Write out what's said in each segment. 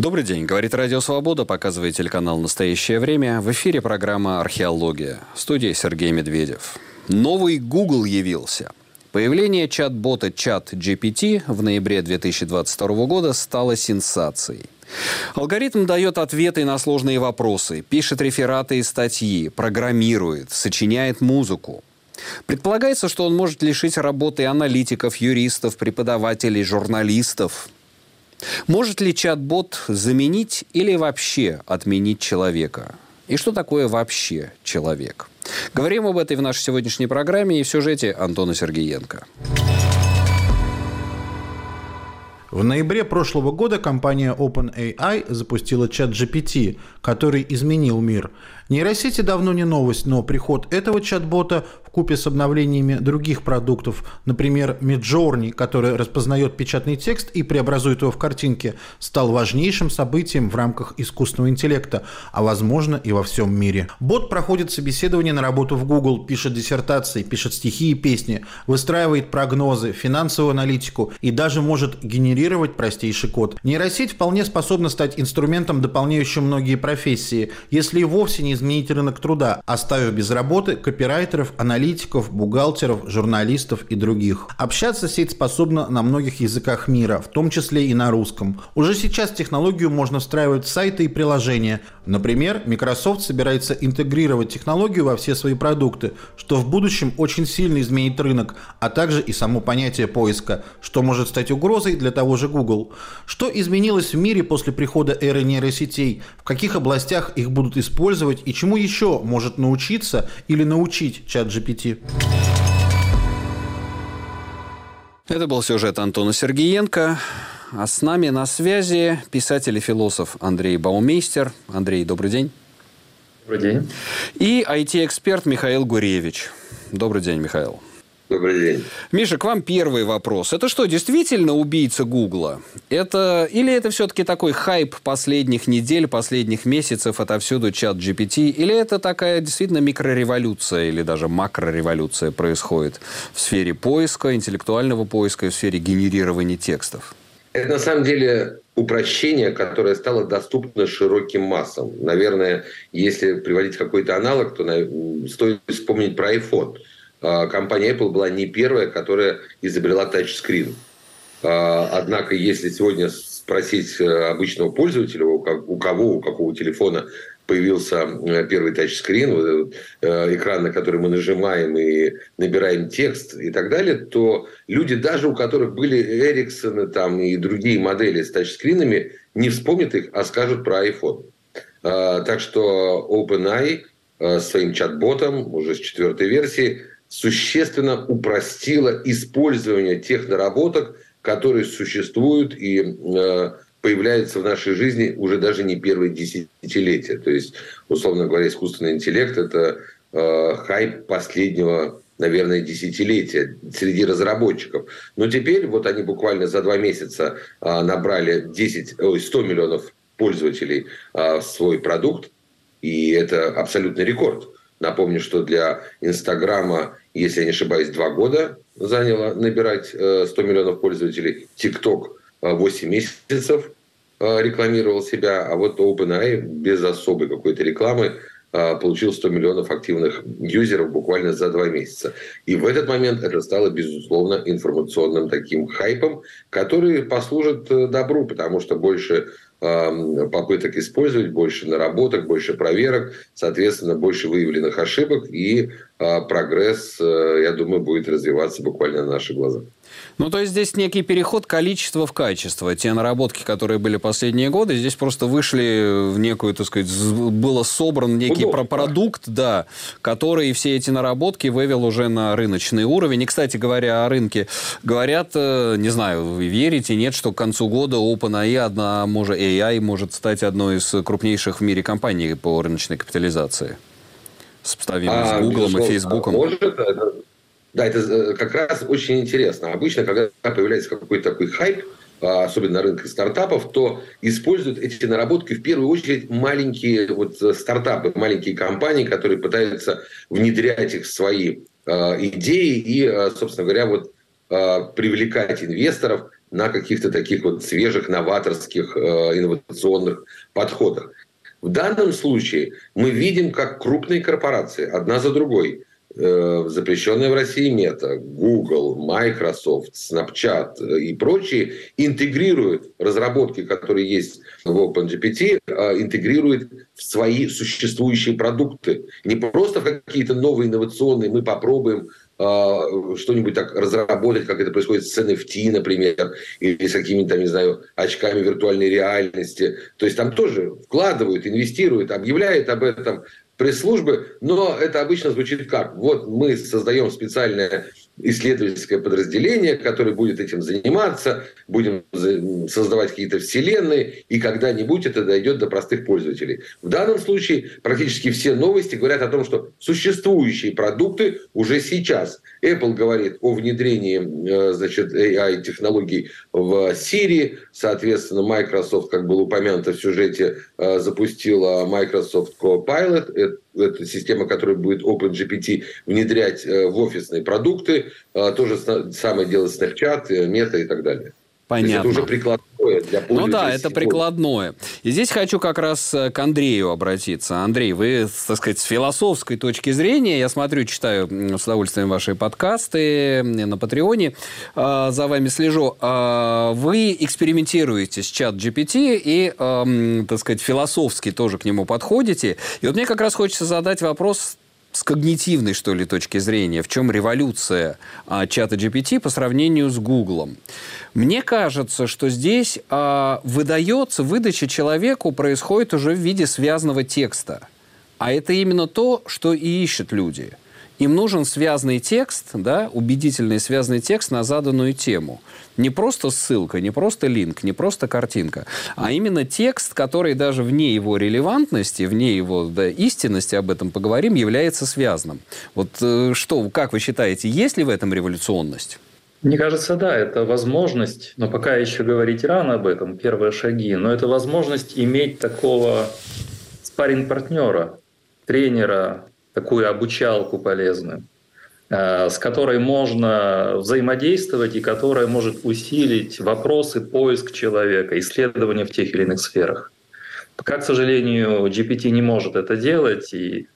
Добрый день. Говорит Радио Свобода, показывает телеканал «Настоящее время». В эфире программа «Археология». В студии Сергей Медведев. Новый Google явился. Появление чат-бота чат GPT в ноябре 2022 года стало сенсацией. Алгоритм дает ответы на сложные вопросы, пишет рефераты и статьи, программирует, сочиняет музыку. Предполагается, что он может лишить работы аналитиков, юристов, преподавателей, журналистов. Может ли чат-бот заменить или вообще отменить человека? И что такое вообще человек? Говорим об этом в нашей сегодняшней программе и в сюжете Антона Сергеенко. В ноябре прошлого года компания OpenAI запустила чат GPT, который изменил мир. Нейросети давно не новость, но приход этого чат-бота в купе с обновлениями других продуктов, например, Midjourney, который распознает печатный текст и преобразует его в картинки, стал важнейшим событием в рамках искусственного интеллекта, а возможно и во всем мире. Бот проходит собеседование на работу в Google, пишет диссертации, пишет стихи и песни, выстраивает прогнозы, финансовую аналитику и даже может генерировать простейший код. Нейросеть вполне способна стать инструментом, дополняющим многие профессии, если и вовсе не изменить рынок труда, оставив без работы копирайтеров, аналитиков, бухгалтеров, журналистов и других. Общаться сеть способна на многих языках мира, в том числе и на русском. Уже сейчас технологию можно встраивать в сайты и приложения. Например, Microsoft собирается интегрировать технологию во все свои продукты, что в будущем очень сильно изменит рынок, а также и само понятие поиска, что может стать угрозой для того же Google. Что изменилось в мире после прихода эры нейросетей? В каких областях их будут использовать и чему еще может научиться или научить чат GPT? Это был сюжет Антона Сергеенко. А с нами на связи писатель и философ Андрей Баумейстер. Андрей, добрый день. Добрый день. И IT-эксперт Михаил Гуревич. Добрый день, Михаил. Добрый день. Миша, к вам первый вопрос. Это что, действительно убийца Гугла? Это, или это все-таки такой хайп последних недель, последних месяцев, отовсюду чат GPT? Или это такая действительно микрореволюция или даже макрореволюция происходит в сфере поиска, интеллектуального поиска и в сфере генерирования текстов? Это на самом деле упрощение, которое стало доступно широким массам. Наверное, если приводить какой-то аналог, то стоит вспомнить про iPhone – а, компания Apple была не первая, которая изобрела тачскрин. А, однако, если сегодня спросить э, обычного пользователя, у кого, у какого телефона появился э, первый тачскрин, вот э, экран, на который мы нажимаем и набираем текст и так далее, то люди, даже у которых были Ericsson там, и другие модели с тачскринами, не вспомнят их, а скажут про iPhone. А, так что OpenAI своим чат-ботом уже с четвертой версии существенно упростила использование тех наработок, которые существуют и э, появляются в нашей жизни уже даже не первые десятилетия. То есть, условно говоря, искусственный интеллект – это э, хайп последнего наверное, десятилетия среди разработчиков. Но теперь вот они буквально за два месяца а, набрали 10, ой, 100 миллионов пользователей в свой продукт, и это абсолютный рекорд. Напомню, что для Инстаграма если я не ошибаюсь, два года заняло набирать 100 э, миллионов пользователей. TikTok 8 э, месяцев э, рекламировал себя, а вот OpenAI без особой какой-то рекламы получил 100 миллионов активных юзеров буквально за два месяца. И в этот момент это стало, безусловно, информационным таким хайпом, который послужит добру, потому что больше попыток использовать, больше наработок, больше проверок, соответственно, больше выявленных ошибок, и прогресс, э, я думаю, будет развиваться буквально на наших глазах. Ну, то есть здесь некий переход количества в качество. Те наработки, которые были последние годы, здесь просто вышли в некую, так сказать, было собран некий Удобно, продукт, да, который все эти наработки вывел уже на рыночный уровень. И, кстати говоря, о рынке. Говорят, э, не знаю, вы верите, нет, что к концу года OpenAI, одна, может, AI может стать одной из крупнейших в мире компаний по рыночной капитализации. Сопоставимо а, с Google и Facebook. Может, это да, это э, как раз очень интересно. Обычно, когда появляется какой-то такой хайп, а, особенно на рынке стартапов, то используют эти наработки в первую очередь маленькие вот э, стартапы, маленькие компании, которые пытаются внедрять их в свои а, идеи и, а, собственно говоря, вот привлекать инвесторов на каких-то таких вот свежих, новаторских, э, инновационных подходах. В данном случае мы видим, как крупные корпорации одна за другой Э, запрещенная в России мета, Google, Microsoft, Snapchat и прочие интегрируют разработки, которые есть в OpenGPT, а интегрируют в свои существующие продукты. Не просто в какие-то новые инновационные мы попробуем а, что-нибудь так разработать, как это происходит с NFT, например, или с какими-то, не знаю, очками виртуальной реальности. То есть там тоже вкладывают, инвестируют, объявляют об этом пресс-службы, но это обычно звучит как? Вот мы создаем специальное исследовательское подразделение, которое будет этим заниматься, будем создавать какие-то вселенные, и когда-нибудь это дойдет до простых пользователей. В данном случае практически все новости говорят о том, что существующие продукты уже сейчас. Apple говорит о внедрении э, значит, AI-технологий в Siri, соответственно, Microsoft, как было упомянуто в сюжете, э, запустила Microsoft Copilot, это система, которая будет OpenGPT внедрять э, в офисные продукты. А, то же самое делает Snapchat, Meta и так далее. Понятно. это уже прикладное для Ну да, это прикладное. И здесь хочу как раз э, к Андрею обратиться. Андрей, вы, так сказать, с философской точки зрения, я смотрю, читаю с удовольствием ваши подкасты на Патреоне, а, за вами слежу. А, вы экспериментируете с чат GPT и, так сказать, философски тоже к нему подходите. И вот мне как раз хочется задать вопрос с когнитивной, что ли, точки зрения, в чем революция а, чата GPT по сравнению с Гуглом. Мне кажется, что здесь а, выдается, выдача человеку происходит уже в виде связанного текста. А это именно то, что и ищут люди – им нужен связанный текст, да, убедительный связанный текст на заданную тему. Не просто ссылка, не просто линк, не просто картинка, а именно текст, который даже вне его релевантности, вне его да, истинности, об этом поговорим, является связанным. Вот э, что, как вы считаете, есть ли в этом революционность? Мне кажется, да, это возможность, но пока еще говорить рано об этом, первые шаги, но это возможность иметь такого спарринг-партнера, тренера, такую обучалку полезную, э, с которой можно взаимодействовать и которая может усилить вопросы, поиск человека, исследования в тех или иных сферах. Пока, к сожалению, GPT не может это делать, и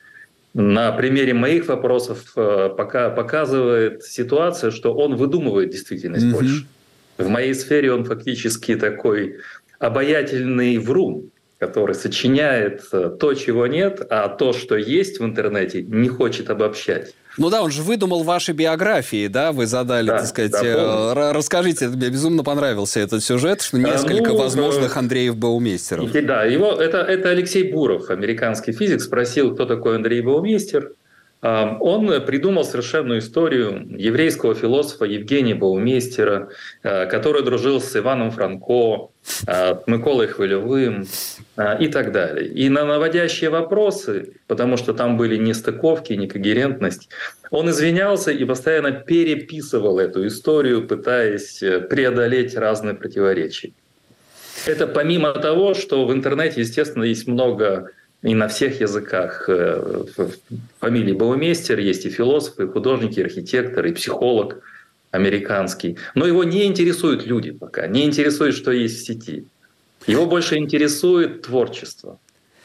на примере моих вопросов э, пока показывает ситуация, что он выдумывает действительность mm-hmm. больше. В моей сфере он фактически такой обаятельный врун, который сочиняет э, то, чего нет, а то, что есть в интернете, не хочет обобщать. Ну да, он же выдумал ваши биографии, да, вы задали, да, так сказать, да, э, расскажите, мне безумно понравился этот сюжет, что несколько ну, возможных Андреев Баумейстеров. Да, его, это, это Алексей Буров, американский физик, спросил, кто такой Андрей Баумейстер. Он придумал совершенную историю еврейского философа Евгения Баумейстера, э, который дружил с Иваном Франко, э, Миколой Хвилевым э, и так далее. И на наводящие вопросы, потому что там были нестыковки, некогерентность, он извинялся и постоянно переписывал эту историю, пытаясь преодолеть разные противоречия. Это помимо того, что в интернете, естественно, есть много и на всех языках. Э, фамилии Баумейстер есть и философ, и художник, и архитектор, и психолог американский. Но его не интересуют люди пока, не интересует, что есть в сети. Его больше интересует творчество.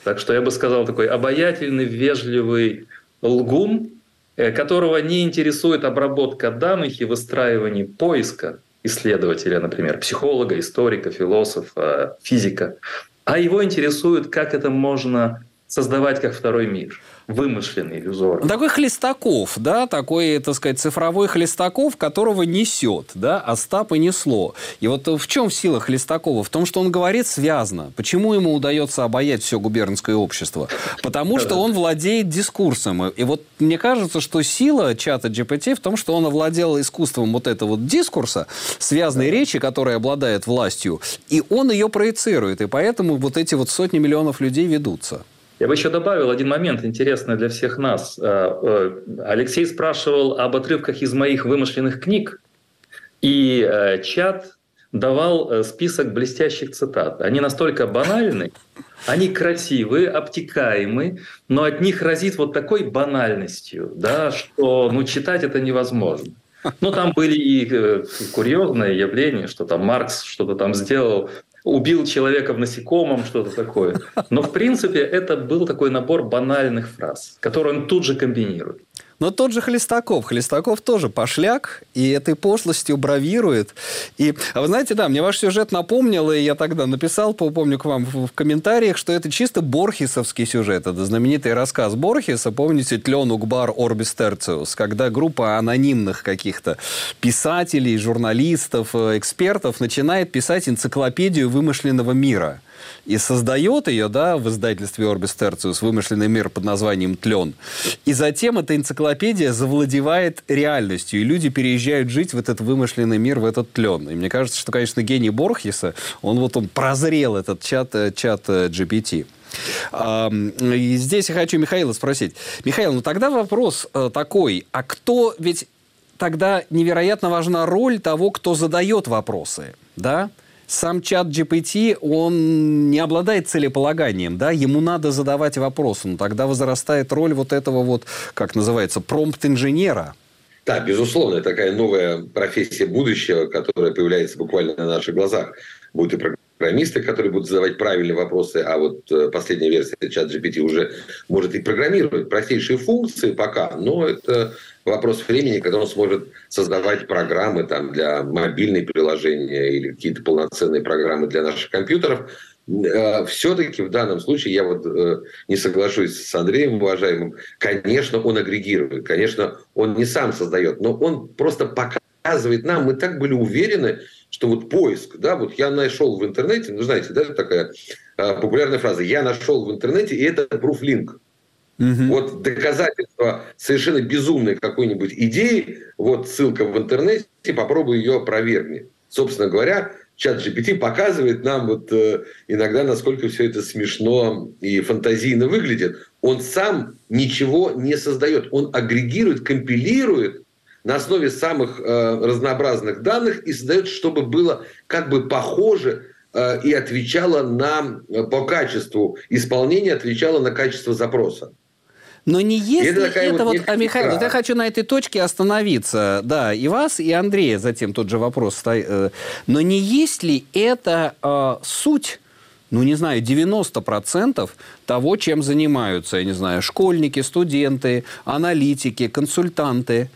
Так что я бы сказал, такой обаятельный, вежливый лгун, э, которого не интересует обработка данных и выстраивание поиска исследователя, например, психолога, историка, философа, физика. А его интересует, как это можно создавать как второй мир вымышленный, иллюзорный. Такой Хлестаков, да, такой, так сказать, цифровой Хлестаков, которого несет, да, Остап и несло. И вот в чем сила Хлестакова? В том, что он говорит связно. Почему ему удается обаять все губернское общество? Потому что он владеет дискурсом. И вот мне кажется, что сила чата GPT в том, что он овладел искусством вот этого вот дискурса, связанной речи, которая обладает властью, и он ее проецирует. И поэтому вот эти вот сотни миллионов людей ведутся. Я бы еще добавил один момент интересный для всех нас. Э, э, Алексей спрашивал об отрывках из моих вымышленных книг, и э, чат давал список блестящих цитат. Они настолько банальны, они красивые, обтекаемы, но от них разит вот такой банальностью, да, что ну, читать это невозможно. Ну, там были и курьезные явления, что там Маркс что-то там сделал, убил человека в насекомом, что-то такое. Но, в принципе, это был такой набор банальных фраз, которые он тут же комбинирует. Но тот же Хлестаков. Хлестаков тоже пошляк, и этой пошлостью бравирует. И, а вы знаете, да, мне ваш сюжет напомнил, и я тогда написал, помню к вам в, комментариях, что это чисто борхесовский сюжет. Это знаменитый рассказ Борхеса, помните, «Тлен Угбар Орбис Терциус», когда группа анонимных каких-то писателей, журналистов, э, экспертов начинает писать энциклопедию вымышленного мира – и создает ее, да, в издательстве Orbis Tertius вымышленный мир под названием «Тлен». И затем эта энциклопедия завладевает реальностью, и люди переезжают жить в этот вымышленный мир, в этот тлен. И мне кажется, что, конечно, гений Борхеса, он вот он прозрел этот чат, э, чат э, GPT. И здесь я хочу Михаила спросить. Михаил, ну тогда вопрос э, такой, а кто, ведь тогда невероятно важна роль того, кто задает вопросы, да? Сам чат GPT, он не обладает целеполаганием, да, ему надо задавать вопросы, но тогда возрастает роль вот этого вот, как называется, промпт-инженера. Да, безусловно, такая новая профессия будущего, которая появляется буквально на наших глазах. Будут и программисты, которые будут задавать правильные вопросы, а вот э, последняя версия чат GPT уже может и программировать простейшие функции пока, но это вопрос времени, когда он сможет создавать программы там, для мобильной приложения или какие-то полноценные программы для наших компьютеров. Э, Все-таки в данном случае я вот э, не соглашусь с Андреем, уважаемым. Конечно, он агрегирует, конечно, он не сам создает, но он просто показывает нам, мы так были уверены, что вот поиск, да, вот я нашел в интернете, ну, знаете, да, такая э, популярная фраза, я нашел в интернете, и это proof-link. Угу. Вот доказательство совершенно безумной какой-нибудь идеи, вот ссылка в интернете, попробуй ее опровергни. Собственно говоря, чат GPT показывает нам вот э, иногда, насколько все это смешно и фантазийно выглядит. Он сам ничего не создает. Он агрегирует, компилирует на основе самых э, разнообразных данных и создает, чтобы было как бы похоже э, и отвечало на, э, по качеству исполнения, отвечало на качество запроса. Но не если это, это вот, вот а, Михаил, вот я хочу на этой точке остановиться, да, и вас, и Андрея затем тот же вопрос. Э, но не есть ли это э, суть ну, не знаю, 90% того, чем занимаются, я не знаю, школьники, студенты, аналитики, консультанты.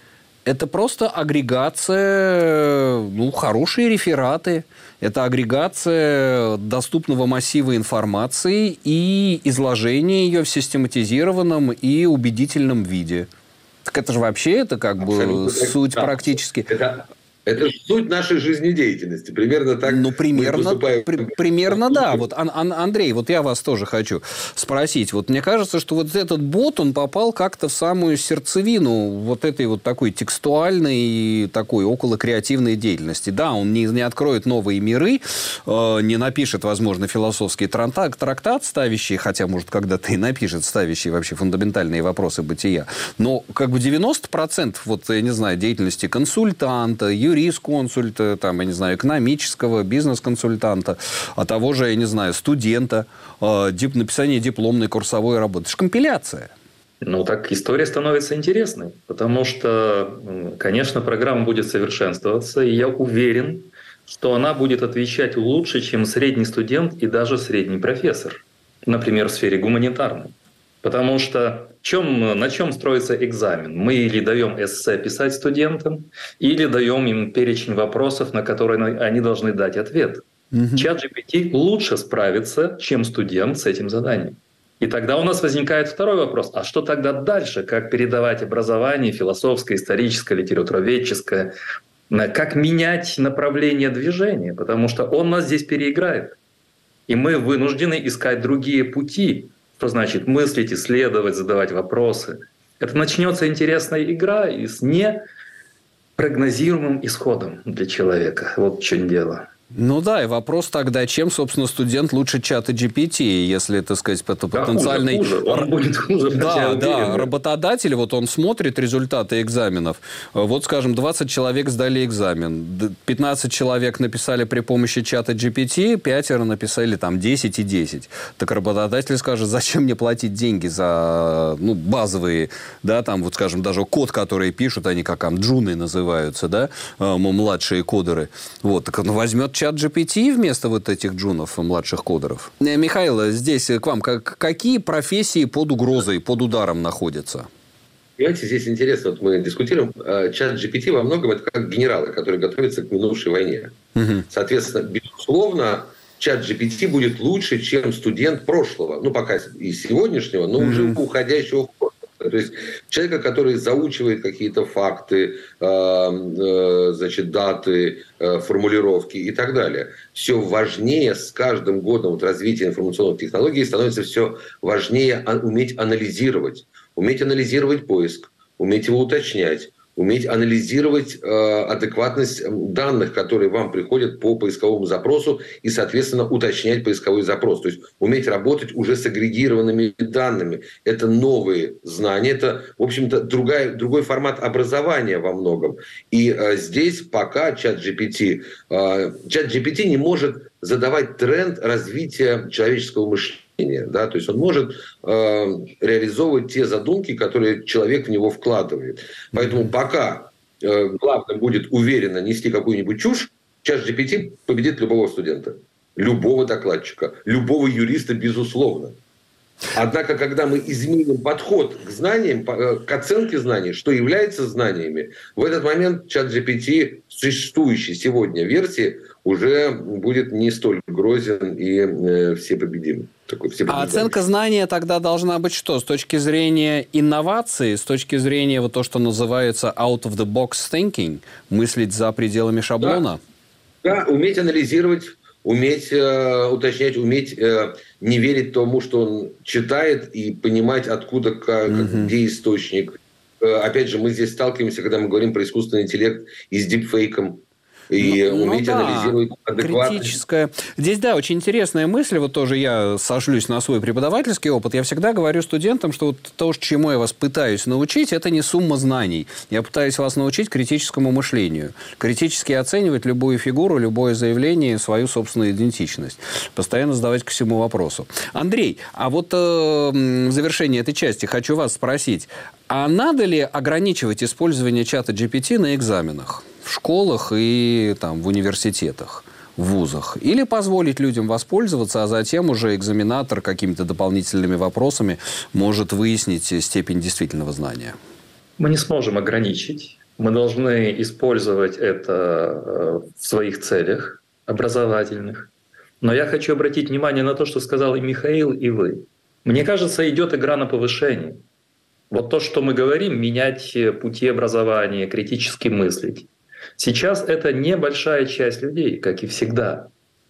Это просто агрегация, ну, хорошие рефераты, это агрегация доступного массива информации и изложение ее в систематизированном и убедительном виде. Так это же вообще это как Абсолютно. бы суть да. практически. Это это суть нашей жизнедеятельности. Примерно так ну, примерно, при, примерно да. Вот, Ан, Ан, Андрей, вот я вас тоже хочу спросить. Вот мне кажется, что вот этот бот, он попал как-то в самую сердцевину вот этой вот такой текстуальной, такой около креативной деятельности. Да, он не, не откроет новые миры, э, не напишет, возможно, философский трактат, трактат, ставящий, хотя, может, когда-то и напишет, ставящий вообще фундаментальные вопросы бытия. Но как бы 90% вот, я не знаю, деятельности консультанта, юрисконсульта, там, я не знаю, экономического, бизнес-консультанта, а того же, я не знаю, студента, э, дип, написание дипломной курсовой работы. Это же компиляция. Ну, так история становится интересной, потому что, конечно, программа будет совершенствоваться, и я уверен, что она будет отвечать лучше, чем средний студент и даже средний профессор, например, в сфере гуманитарной. Потому что чем, на чем строится экзамен? Мы или даем эссе писать студентам, или даем им перечень вопросов, на которые они должны дать ответ. Угу. Чат GPT лучше справится, чем студент с этим заданием. И тогда у нас возникает второй вопрос. А что тогда дальше? Как передавать образование философское, историческое, литературоведческое? Как менять направление движения? Потому что он нас здесь переиграет. И мы вынуждены искать другие пути что значит мыслить, исследовать, задавать вопросы. Это начнется интересная игра и с непрогнозируемым исходом для человека. Вот в чем дело. Ну да, и вопрос тогда, чем, собственно, студент лучше чата GPT, если, так сказать, это Да, потенциальный... хуже, хуже. Он будет хуже, Да, я да, уверен. работодатель, вот он смотрит результаты экзаменов. Вот, скажем, 20 человек сдали экзамен, д- 15 человек написали при помощи чата GPT, пятеро написали там 10 и 10. Так работодатель скажет, зачем мне платить деньги за ну, базовые, да, там вот, скажем, даже код, который пишут, они как там джуны называются, да, э, младшие кодеры. Вот, так он возьмет чат GPT вместо вот этих джунов, младших кодеров. Э, Михаил, здесь к вам, как, какие профессии под угрозой, под ударом находятся? Понимаете, здесь интересно, вот мы дискутируем, э, чат GPT во многом это как генералы, которые готовятся к минувшей войне. Соответственно, безусловно, чат GPT будет лучше, чем студент прошлого, ну, пока и сегодняшнего, но уже уходящего в. То есть человека, который заучивает какие-то факты, э, э, значит, даты, э, формулировки и так далее. Все важнее с каждым годом вот развития информационных технологий становится все важнее а- уметь анализировать. Уметь анализировать поиск, уметь его уточнять, уметь анализировать э, адекватность м, данных, которые вам приходят по поисковому запросу, и, соответственно, уточнять поисковой запрос. То есть уметь работать уже с агрегированными данными. Это новые знания, это, в общем-то, другая, другой формат образования во многом. И э, здесь пока чат GPT, э, чат GPT не может задавать тренд развития человеческого мышления. Да? То есть он может э, реализовывать те задумки, которые человек в него вкладывает. Поэтому пока э, главное будет уверенно нести какую-нибудь чушь, чат GPT победит любого студента, любого докладчика, любого юриста, безусловно. Однако, когда мы изменим подход к знаниям, э, к оценке знаний, что является знаниями, в этот момент чат GPT в существующей сегодня версии уже будет не столь грозен и э, всепобедим. Такой А всепобеждающий. оценка знания тогда должна быть что? С точки зрения инновации, с точки зрения вот то, что называется out of the box thinking, мыслить за пределами шаблона? Да, уметь анализировать, уметь э, уточнять, уметь э, не верить тому, что он читает, и понимать, откуда, как, где источник. Э, опять же, мы здесь сталкиваемся, когда мы говорим про искусственный интеллект и с дипфейком. И Ну, ну уметь да, анализировать адекватность. критическая. Здесь, да, очень интересная мысль. Вот тоже я сошлюсь на свой преподавательский опыт. Я всегда говорю студентам, что вот то, чему я вас пытаюсь научить, это не сумма знаний. Я пытаюсь вас научить критическому мышлению. Критически оценивать любую фигуру, любое заявление, свою собственную идентичность. Постоянно задавать к всему вопросу. Андрей, а вот э, в завершение этой части хочу вас спросить. А надо ли ограничивать использование чата GPT на экзаменах? В школах и там, в университетах, в вузах? Или позволить людям воспользоваться, а затем уже экзаменатор какими-то дополнительными вопросами может выяснить степень действительного знания? Мы не сможем ограничить. Мы должны использовать это э, в своих целях образовательных. Но я хочу обратить внимание на то, что сказал и Михаил, и вы. Мне кажется, идет игра на повышение. Вот то, что мы говорим, менять э, пути образования, критически мыслить. Сейчас это небольшая часть людей, как и всегда.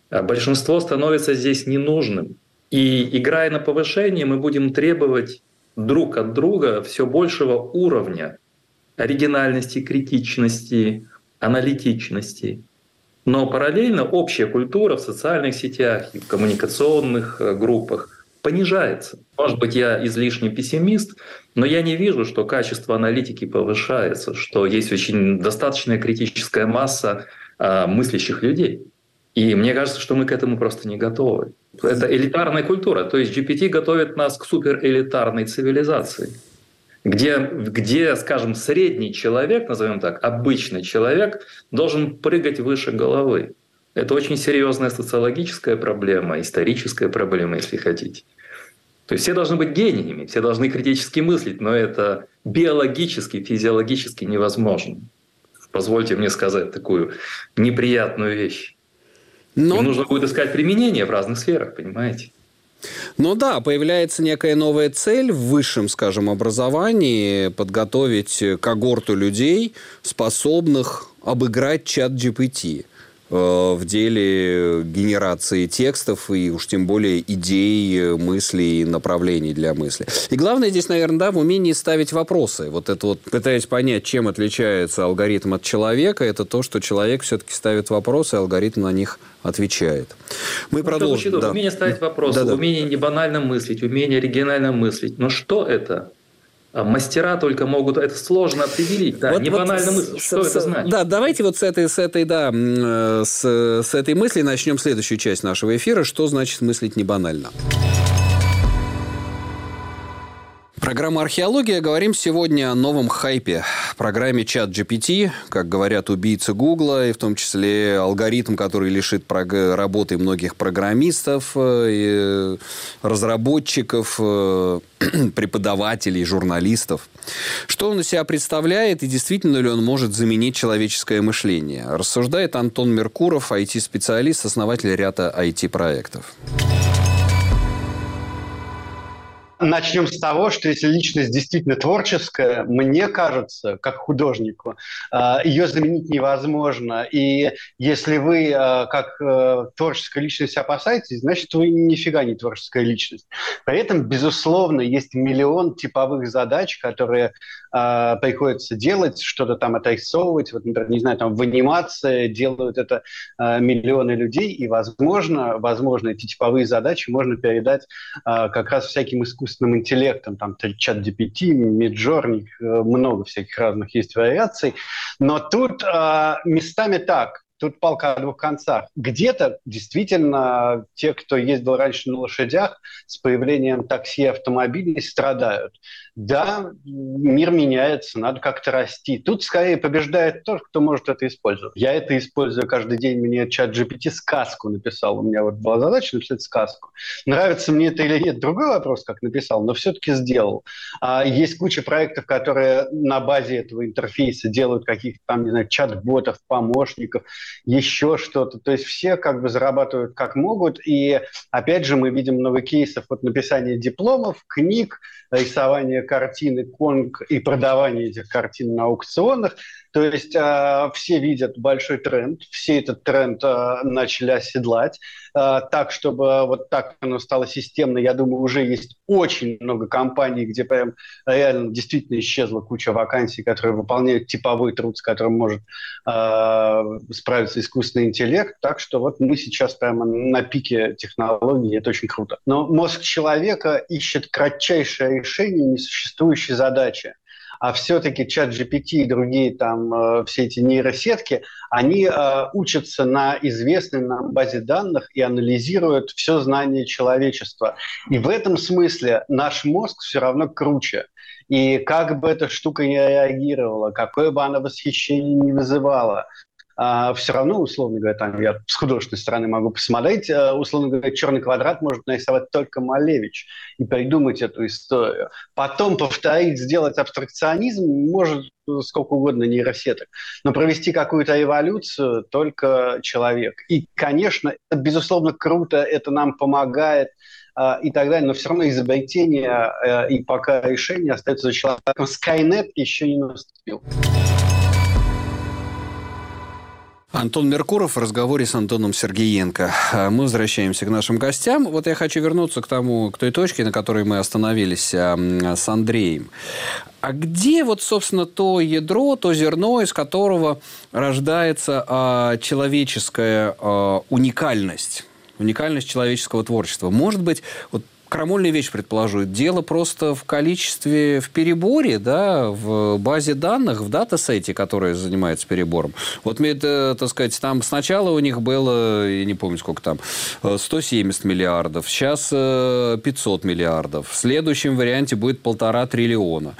А большинство становится здесь ненужным. И играя на повышение, мы будем требовать друг от друга все большего уровня оригинальности, критичности, аналитичности. Но параллельно общая культура в социальных сетях и в коммуникационных э, группах понижается. Может быть, я излишний пессимист, но я не вижу, что качество аналитики повышается, что есть очень достаточная критическая масса а, мыслящих людей. И мне кажется, что мы к этому просто не готовы. Это элитарная культура. То есть GPT готовит нас к суперэлитарной цивилизации, где, где, скажем, средний человек, назовем так, обычный человек, должен прыгать выше головы. Это очень серьезная социологическая проблема, историческая проблема, если хотите. То есть все должны быть гениями, все должны критически мыслить, но это биологически, физиологически невозможно. Позвольте мне сказать такую неприятную вещь. Но... Им нужно будет искать применение в разных сферах, понимаете? Ну да, появляется некая новая цель в высшем, скажем, образовании подготовить когорту людей, способных обыграть чат GPT. В деле генерации текстов и уж тем более идей, мыслей, направлений для мысли. И главное здесь, наверное, да, в умении ставить вопросы. Вот это вот, пытаясь понять, чем отличается алгоритм от человека, это то, что человек все-таки ставит вопросы, а алгоритм на них отвечает. Мы ну, продолжим. Да. Умение ставить вопросы, да, да. умение не банально мыслить, умение оригинально мыслить. Но что это? А мастера только могут это сложно определить. Да, вот, не вот банально с, мысль. Что с, это значит? Да, давайте вот с этой, с этой, да, э, с, с этой мысли начнем следующую часть нашего эфира. Что значит мыслить не банально? Программа «Археология». Говорим сегодня о новом хайпе. Программе чат GPT, как говорят убийцы Гугла, и в том числе алгоритм, который лишит работы многих программистов, э, разработчиков, э, преподавателей, журналистов. Что он из себя представляет и действительно ли он может заменить человеческое мышление? Рассуждает Антон Меркуров, IT-специалист, основатель ряда IT-проектов. Начнем с того, что если личность действительно творческая, мне кажется, как художнику, а, ее заменить невозможно. И если вы а, как э, творческая личность опасаетесь, значит, вы нифига не творческая личность. При этом, безусловно, есть миллион типовых задач, которые э, приходится делать, что-то там отрисовывать, вот, например, не знаю, там в анимации делают это э, миллионы людей, и, возможно, возможно, эти типовые задачи можно передать э, как раз всяким искусственным интеллектом, там чат GPT, Midjourney, много всяких разных есть вариаций, но тут э, местами так, тут палка о двух концах. Где-то действительно те, кто ездил раньше на лошадях, с появлением такси и автомобилей страдают. Да, мир меняется, надо как-то расти. Тут скорее побеждает тот, кто может это использовать. Я это использую каждый день. Мне чат GPT сказку написал. У меня вот была задача написать сказку. Нравится мне это или нет, другой вопрос, как написал, но все-таки сделал. А есть куча проектов, которые на базе этого интерфейса делают каких-то там, не знаю, чат-ботов, помощников, еще что-то. То есть все как бы зарабатывают как могут. И опять же мы видим много кейсов от написания дипломов, книг, рисования картины Конг и продавания этих картин на аукционах. То есть э, все видят большой тренд, все этот тренд э, начали оседлать, э, так, чтобы вот так оно стало системно. Я думаю, уже есть очень много компаний, где прям реально действительно исчезла куча вакансий, которые выполняют типовой труд, с которым может э, справиться искусственный интеллект. Так что вот мы сейчас прямо на пике технологий, это очень круто. Но мозг человека ищет кратчайшее решение несуществующей задачи а все-таки чат GPT и другие там э, все эти нейросетки, они э, учатся на известной нам базе данных и анализируют все знание человечества. И в этом смысле наш мозг все равно круче. И как бы эта штука не реагировала, какое бы она восхищение не вызывала, а, все равно, условно говоря, там я с художественной стороны могу посмотреть, а, условно говоря, черный квадрат может нарисовать только Малевич и придумать эту историю. Потом повторить, сделать абстракционизм может сколько угодно нейросеток. Но провести какую-то эволюцию только человек. И, конечно, это, безусловно, круто, это нам помогает а, и так далее, но все равно изобретение и пока решение остается за человеком. Skynet еще не наступил. Антон Меркуров в разговоре с Антоном Сергеенко. А мы возвращаемся к нашим гостям. Вот я хочу вернуться к тому, к той точке, на которой мы остановились с Андреем. А где вот, собственно, то ядро, то зерно, из которого рождается а, человеческая а, уникальность? Уникальность человеческого творчества. Может быть, вот крамольная вещь предположу. Дело просто в количестве, в переборе, да, в базе данных, в датасете, который занимается перебором. Вот, это, так сказать, там сначала у них было, я не помню, сколько там, 170 миллиардов, сейчас 500 миллиардов. В следующем варианте будет полтора триллиона.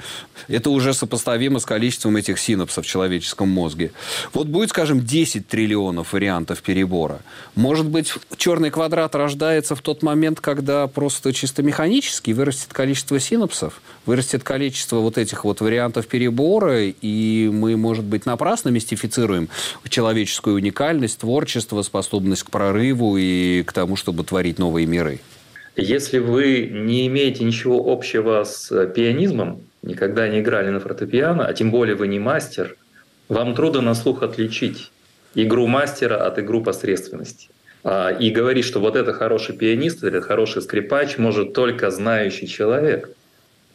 Это уже сопоставимо с количеством этих синапсов в человеческом мозге. Вот будет, скажем, 10 триллионов вариантов перебора. Может быть, черный квадрат рождается в тот момент, когда просто чисто механически вырастет количество синапсов, вырастет количество вот этих вот вариантов перебора, и мы, может быть, напрасно мистифицируем человеческую уникальность, творчество, способность к прорыву и к тому, чтобы творить новые миры. Если вы не имеете ничего общего с пианизмом, никогда не играли на фортепиано, а тем более вы не мастер, вам трудно на слух отличить игру мастера от игру посредственности. А, и говорить, что вот это хороший пианист или хороший скрипач может только знающий человек.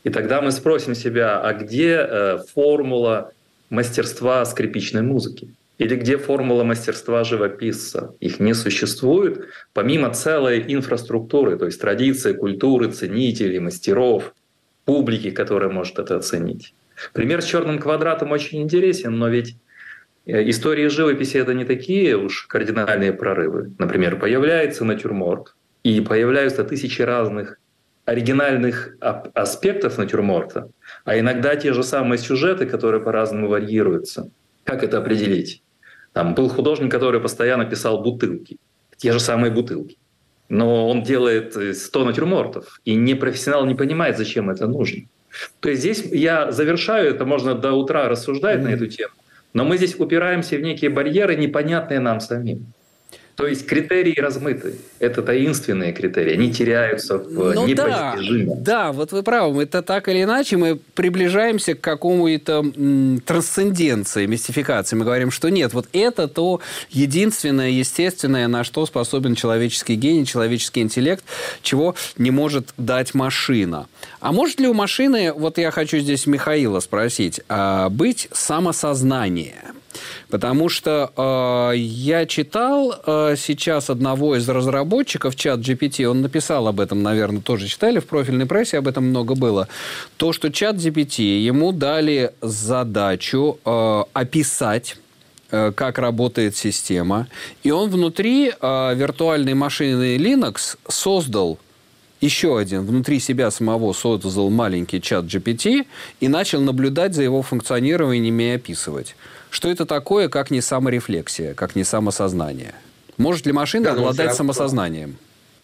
И тогда мы спросим себя, а где э, формула мастерства скрипичной музыки? Или где формула мастерства живописца? Их не существует, помимо целой инфраструктуры, то есть традиции, культуры, ценителей, мастеров, публики, которая может это оценить. Пример с черным квадратом очень интересен, но ведь истории живописи — это не такие уж кардинальные прорывы. Например, появляется натюрморт, и появляются тысячи разных оригинальных аспектов натюрморта, а иногда те же самые сюжеты, которые по-разному варьируются. Как это определить? Там был художник, который постоянно писал бутылки, те же самые бутылки. Но он делает 100 натюрмортов, и непрофессионал не понимает, зачем это нужно. То есть здесь я завершаю, это можно до утра рассуждать mm-hmm. на эту тему. Но мы здесь упираемся в некие барьеры, непонятные нам самим. То есть критерии размыты. Это таинственные критерии. Они теряются в ну, непостижимом. Да, да, вот вы правы. Это так или иначе мы приближаемся к какому-то трансценденции, мистификации. Мы говорим, что нет, вот это то единственное, естественное, на что способен человеческий гений, человеческий интеллект, чего не может дать машина. А может ли у машины, вот я хочу здесь Михаила спросить, а, быть самосознание? Потому что э, я читал э, сейчас одного из разработчиков, чат GPT, он написал об этом, наверное, тоже читали, в профильной прессе об этом много было. То, что чат GPT, ему дали задачу э, описать э, как работает система. И он внутри э, виртуальной машины Linux создал еще один внутри себя самого создал маленький чат GPT и начал наблюдать за его функционированием и описывать. Что это такое, как не саморефлексия, как не самосознание? Может ли машина да, ну, обладать самосознанием?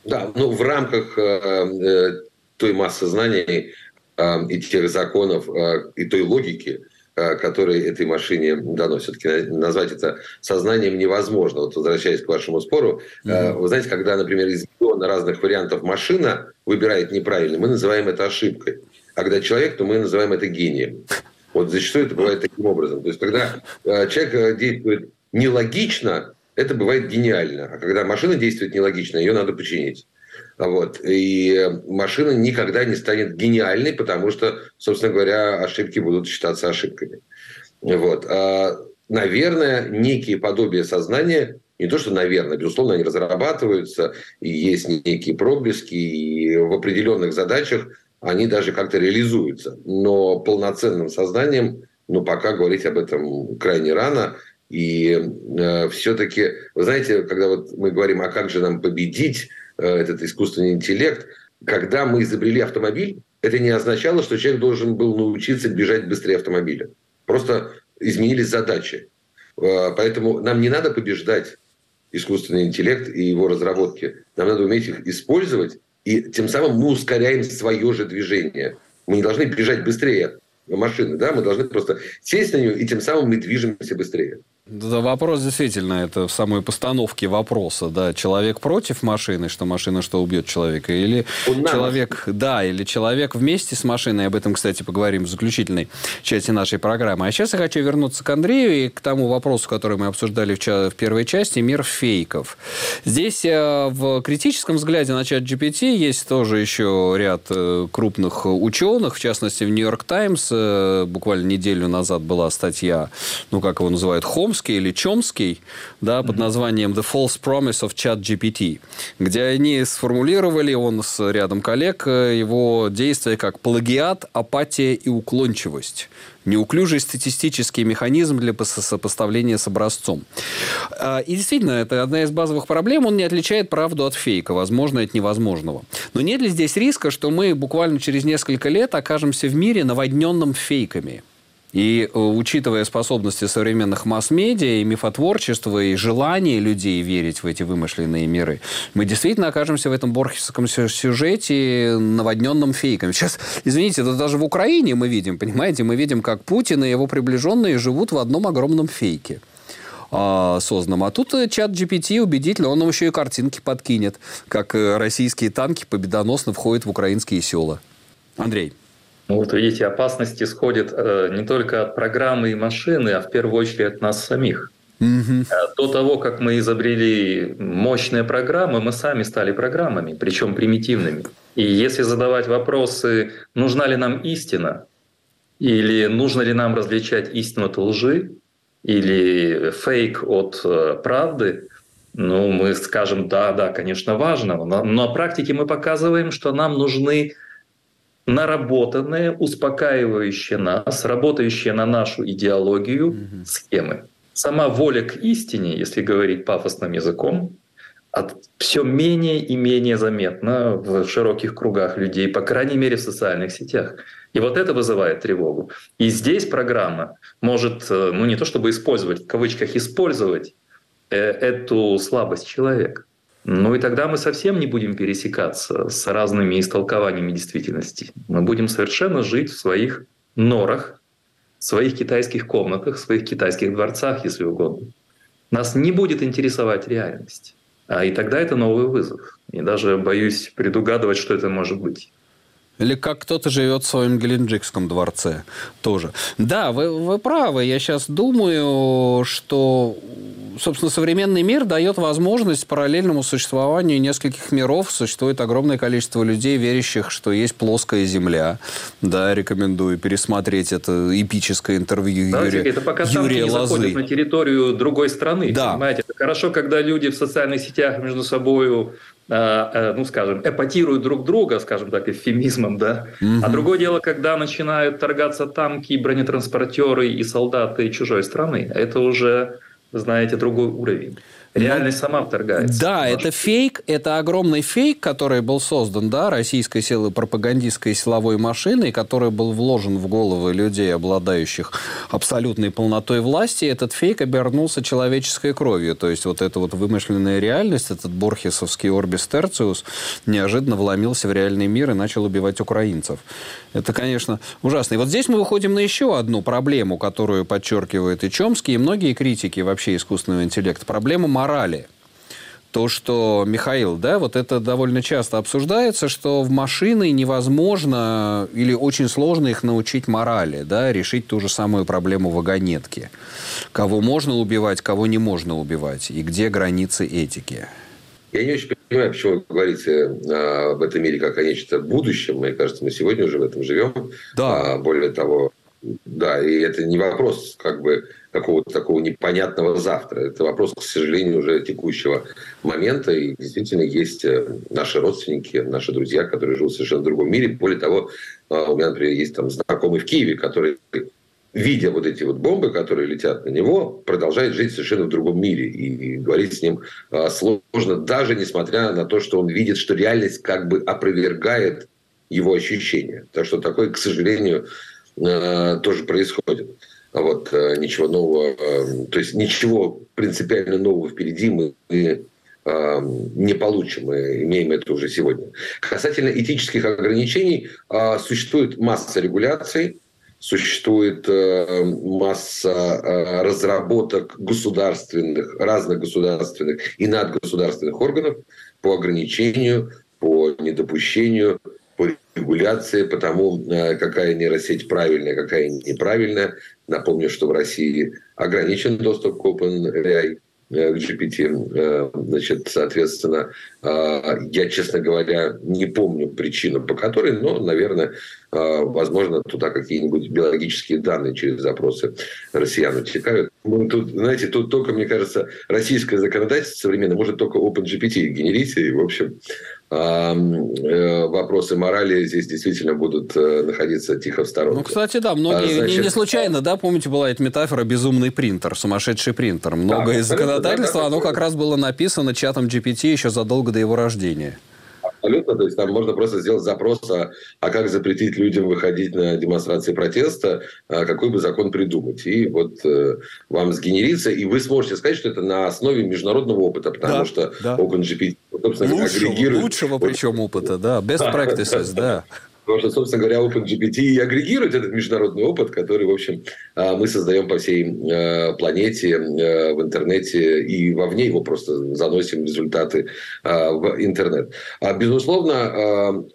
Да, ну в рамках э, э, той массы знаний э, и тех законов э, и той логики, э, которые этой машине дано. Все-таки назвать это сознанием невозможно. Вот возвращаясь к вашему спору, mm-hmm. вы знаете, когда, например, из миллиона разных вариантов машина выбирает неправильно, мы называем это ошибкой. А когда человек, то мы называем это гением. Вот зачастую это бывает таким образом. То есть, когда э, человек э, действует нелогично, это бывает гениально. А когда машина действует нелогично, ее надо починить. Вот. И машина никогда не станет гениальной, потому что, собственно говоря, ошибки будут считаться ошибками. Вот. А, наверное, некие подобия сознания, не то что наверное, безусловно, они разрабатываются, и есть некие проблески, и в определенных задачах они даже как-то реализуются. Но полноценным сознанием, ну, пока говорить об этом крайне рано. И э, все-таки, вы знаете, когда вот мы говорим, а как же нам победить э, этот искусственный интеллект, когда мы изобрели автомобиль, это не означало, что человек должен был научиться бежать быстрее автомобиля. Просто изменились задачи. Э, поэтому нам не надо побеждать искусственный интеллект и его разработки. Нам надо уметь их использовать и тем самым мы ускоряем свое же движение. Мы не должны бежать быстрее машины, да, мы должны просто сесть на нее, и тем самым мы движемся быстрее. Да, вопрос действительно, это в самой постановке вопроса, да, человек против машины, что машина что убьет человека, или Он человек, да, или человек вместе с машиной, об этом, кстати, поговорим в заключительной части нашей программы. А сейчас я хочу вернуться к Андрею и к тому вопросу, который мы обсуждали в, в первой части, мир фейков. Здесь э, в критическом взгляде на чат GPT есть тоже еще ряд э, крупных ученых, в частности, в Нью-Йорк Таймс э, буквально неделю назад была статья, ну, как его называют, Холмс, Хомский или Чомский, да, под названием «The False Promise of Chat GPT», где они сформулировали, он с рядом коллег, э, его действия как плагиат, апатия и уклончивость неуклюжий статистический механизм для сопоставления с образцом. А, и действительно, это одна из базовых проблем. Он не отличает правду от фейка, возможное от невозможного. Но нет ли здесь риска, что мы буквально через несколько лет окажемся в мире наводненном фейками? И э, учитывая способности современных масс-медиа и мифотворчества, и желание людей верить в эти вымышленные миры, мы действительно окажемся в этом борхесском сюжете, наводненном фейками. Сейчас, извините, это даже в Украине мы видим, понимаете, мы видим, как Путин и его приближенные живут в одном огромном фейке а, созданном. А тут э, чат GPT убедительно, он нам еще и картинки подкинет, как э, российские танки победоносно входят в украинские села. Андрей. Ну, вот видите, опасность исходит э, не только от программы и машины, а в первую очередь от нас самих. Угу. До того, как мы изобрели мощные программы, мы сами стали программами, причем примитивными. И если задавать вопросы, нужна ли нам истина, или нужно ли нам различать истину от лжи, или фейк от э, правды, ну, мы скажем, да, да, конечно, важно. Но на практике мы показываем, что нам нужны наработанные, успокаивающие нас, работающие на нашу идеологию mm схемы. Сама воля к истине, если говорить пафосным языком, от, все менее и менее заметно в широких кругах людей, по крайней мере в социальных сетях. И вот это вызывает тревогу. И здесь программа может, э, ну не то чтобы использовать, в кавычках использовать э, эту слабость человека. Ну и тогда мы совсем не будем пересекаться с разными истолкованиями действительности. Мы будем совершенно жить в своих норах, в своих китайских комнатах, в своих китайских дворцах, если угодно. Нас не будет интересовать реальность. А и тогда это новый вызов. И даже боюсь предугадывать, что это может быть. Или как кто-то живет в своем Геленджикском дворце тоже. Да, вы, вы правы. Я сейчас думаю, что собственно, современный мир дает возможность параллельному существованию нескольких миров. Существует огромное количество людей, верящих, что есть плоская Земля. Да, рекомендую пересмотреть это эпическое интервью да, Юрия, это пока Юрия не Лозы. на территорию другой страны. Да. Понимаете? Это хорошо, когда люди в социальных сетях между собой ну, скажем, эпатируют друг друга, скажем так, эвфемизмом, да. Угу. А другое дело, когда начинают торгаться танки, бронетранспортеры и солдаты чужой страны. Это уже знаете, другой уровень. Реальность сама вторгается. Да, это фейк, это огромный фейк, который был создан, да, российской силой пропагандистской силовой машиной, который был вложен в головы людей, обладающих абсолютной полнотой власти. Этот фейк обернулся человеческой кровью. То есть вот эта вот вымышленная реальность, этот борхесовский орбис терциус неожиданно вломился в реальный мир и начал убивать украинцев. Это, конечно, ужасно. И вот здесь мы выходим на еще одну проблему, которую подчеркивает и Чомский, и многие критики вообще искусственного интеллекта. Проблему морали. То, что, Михаил, да, вот это довольно часто обсуждается, что в машины невозможно или очень сложно их научить морали, да, решить ту же самую проблему вагонетки. Кого можно убивать, кого не можно убивать, и где границы этики. Я не очень понимаю, почему вы говорите а, об этом мире как о нечто будущем. Мне кажется, мы сегодня уже в этом живем. Да. А, более того, да, и это не вопрос как бы какого-то такого непонятного завтра. Это вопрос, к сожалению, уже текущего момента. И действительно есть э, наши родственники, наши друзья, которые живут в совершенно другом мире. Более того, э, у меня, например, есть там знакомый в Киеве, который видя вот эти вот бомбы, которые летят на него, продолжает жить совершенно в другом мире. И говорить с ним э, сложно, даже несмотря на то, что он видит, что реальность как бы опровергает его ощущения. Так что такое, к сожалению, тоже происходит. А вот э, ничего нового, то есть ничего принципиально нового впереди мы не получим. Мы имеем это уже сегодня. Касательно этических ограничений, существует масса регуляций, существует масса разработок государственных, разных государственных и надгосударственных органов по ограничению, по недопущению по регуляции, по тому, э, какая нейросеть правильная, какая неправильная. Напомню, что в России ограничен доступ к OpenAI, э, GPT. Э, значит, соответственно, я, честно говоря, не помню причину, по которой, но, наверное, возможно, туда какие-нибудь биологические данные через запросы россиян утекают. Ну, тут, знаете, тут только, мне кажется, российское законодательство современное может только OpenGPT генерить. И, в общем, Э, вопросы морали здесь действительно будут э, находиться тихо в сторонке. Ну, кстати, да, многие, а, значит, не, не случайно, да, помните, была эта метафора «безумный принтер», «сумасшедший принтер». Многое да, из законодательства, да, да, оно как раз было написано чатом GPT еще задолго до его рождения. Абсолютно. То есть там можно просто сделать запрос, а, а как запретить людям выходить на демонстрации протеста, а какой бы закон придумать. И вот э, вам сгенерится, и вы сможете сказать, что это на основе международного опыта, потому да, что да. OpenGPT, собственно, лучшего, агрегирует... Лучшего причем опыта, да. Best practices, да. Потому что, собственно говоря, OpenGPT и агрегирует этот международный опыт, который, в общем, а, мы создаем по всей а, планете, а, в интернете, и вовне его просто заносим результаты в интернет. Безусловно,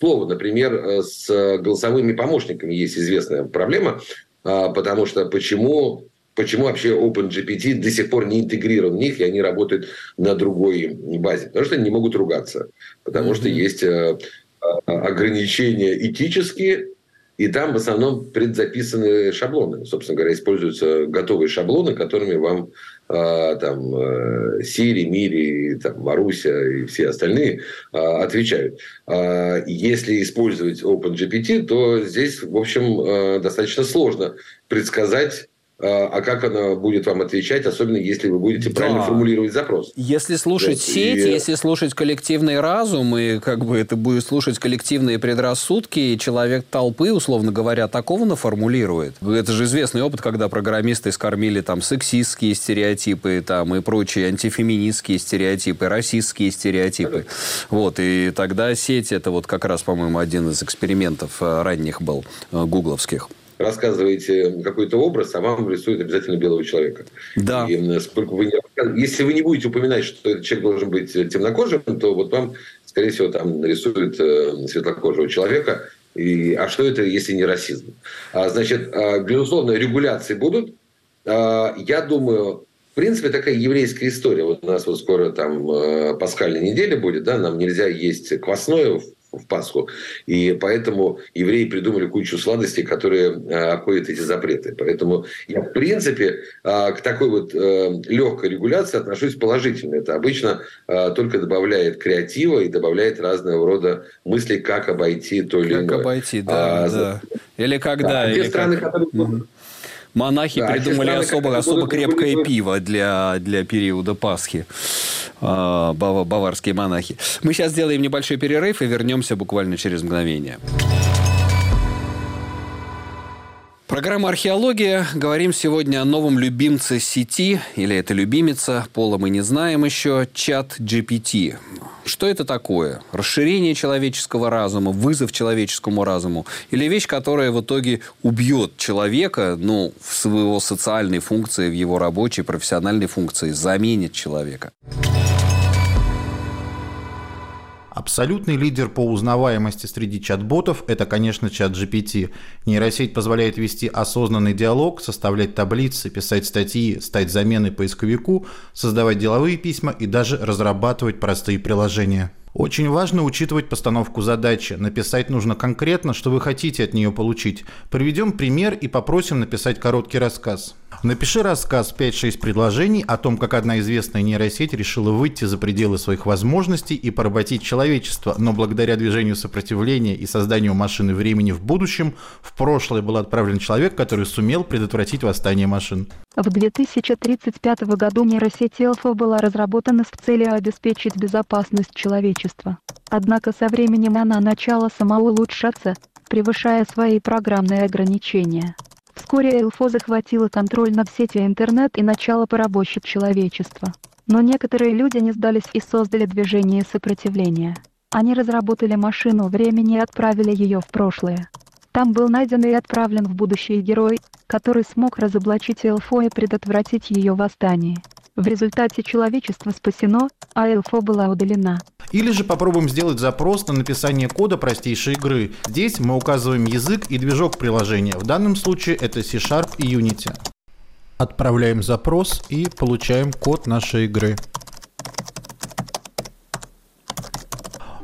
слово, например, с голосовыми помощниками есть известная проблема, потому что почему почему вообще OpenGPT до сих пор не интегрирован в них, и они работают на другой базе. Потому что они не могут ругаться. Потому mm-hmm. что есть ограничения этические, и там в основном предзаписаны шаблоны. Собственно говоря, используются готовые шаблоны, которыми вам э, там э, Сири, Мири, там, Маруся и все остальные э, отвечают. Э, если использовать OpenGPT, то здесь, в общем, э, достаточно сложно предсказать а, а как она будет вам отвечать, особенно если вы будете да. правильно формулировать запрос. Если слушать вот, сеть, и... если слушать коллективный разум, и как бы это будет слушать коллективные предрассудки, и человек толпы, условно говоря, такого наформулирует. Это же известный опыт, когда программисты скормили там сексистские стереотипы там, и прочие антифеминистские стереотипы, расистские стереотипы. Вот, и тогда сеть, это вот как раз, по-моему, один из экспериментов э, ранних был, э, гугловских рассказываете какой-то образ, а вам рисуют обязательно белого человека. Да. И вы не, если вы не будете упоминать, что этот человек должен быть темнокожим, то вот вам, скорее всего, там нарисуют э, светлокожего человека. И, а что это, если не расизм? А, значит, а, безусловно, регуляции будут. А, я думаю, в принципе, такая еврейская история. Вот у нас вот скоро там э, пасхальная неделя будет, да, нам нельзя есть квасное в Пасху. И поэтому евреи придумали кучу сладостей, которые э, обходят эти запреты. Поэтому я, в принципе, э, к такой вот э, легкой регуляции отношусь положительно. Это обычно только добавляет креатива и добавляет разного рода мысли, как обойти то или как иное. Как обойти, да, а, да. Или когда... Да, или те страны, как... которые... Угу. Монахи да, придумали особо, особо крепкое будут... пиво для, для периода Пасхи. А, баварские монахи. Мы сейчас сделаем небольшой перерыв и вернемся буквально через мгновение. Программа «Археология». Говорим сегодня о новом любимце сети, или это любимица, пола мы не знаем еще, чат GPT. Что это такое? Расширение человеческого разума, вызов человеческому разуму? Или вещь, которая в итоге убьет человека, ну, в своего социальной функции, в его рабочей, профессиональной функции, заменит человека? Абсолютный лидер по узнаваемости среди чат-ботов – это, конечно, чат GPT. Нейросеть позволяет вести осознанный диалог, составлять таблицы, писать статьи, стать заменой поисковику, создавать деловые письма и даже разрабатывать простые приложения. Очень важно учитывать постановку задачи. Написать нужно конкретно, что вы хотите от нее получить. Приведем пример и попросим написать короткий рассказ. Напиши рассказ 5-6 предложений о том, как одна известная нейросеть решила выйти за пределы своих возможностей и поработить человечество, но благодаря движению сопротивления и созданию машины времени в будущем, в прошлое был отправлен человек, который сумел предотвратить восстание машин. В 2035 году нейросеть Элфа была разработана с целью обеспечить безопасность человечества. Однако со временем она начала самоулучшаться, превышая свои программные ограничения. Вскоре Элфо захватила контроль над сетью интернет и начала порабощить человечество. Но некоторые люди не сдались и создали движение сопротивления. Они разработали машину времени и отправили ее в прошлое. Там был найден и отправлен в будущее герой, который смог разоблачить Элфо и предотвратить ее восстание. В результате человечество спасено, а Элфо была удалена. Или же попробуем сделать запрос на написание кода простейшей игры. Здесь мы указываем язык и движок приложения. В данном случае это C-Sharp и Unity. Отправляем запрос и получаем код нашей игры.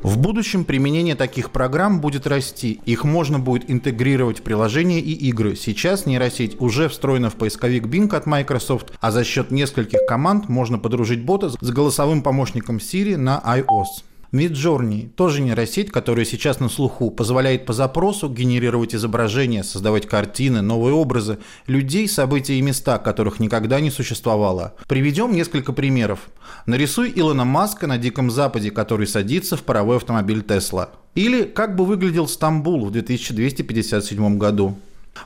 В будущем применение таких программ будет расти. Их можно будет интегрировать в приложения и игры. Сейчас нейросеть уже встроена в поисковик Bing от Microsoft, а за счет нескольких команд можно подружить бота с голосовым помощником Siri на iOS. Midjourney тоже нейросеть, которая сейчас на слуху, позволяет по запросу генерировать изображения, создавать картины, новые образы, людей, события и места, которых никогда не существовало. Приведем несколько примеров. Нарисуй Илона Маска на Диком Западе, который садится в паровой автомобиль Тесла. Или как бы выглядел Стамбул в 2257 году.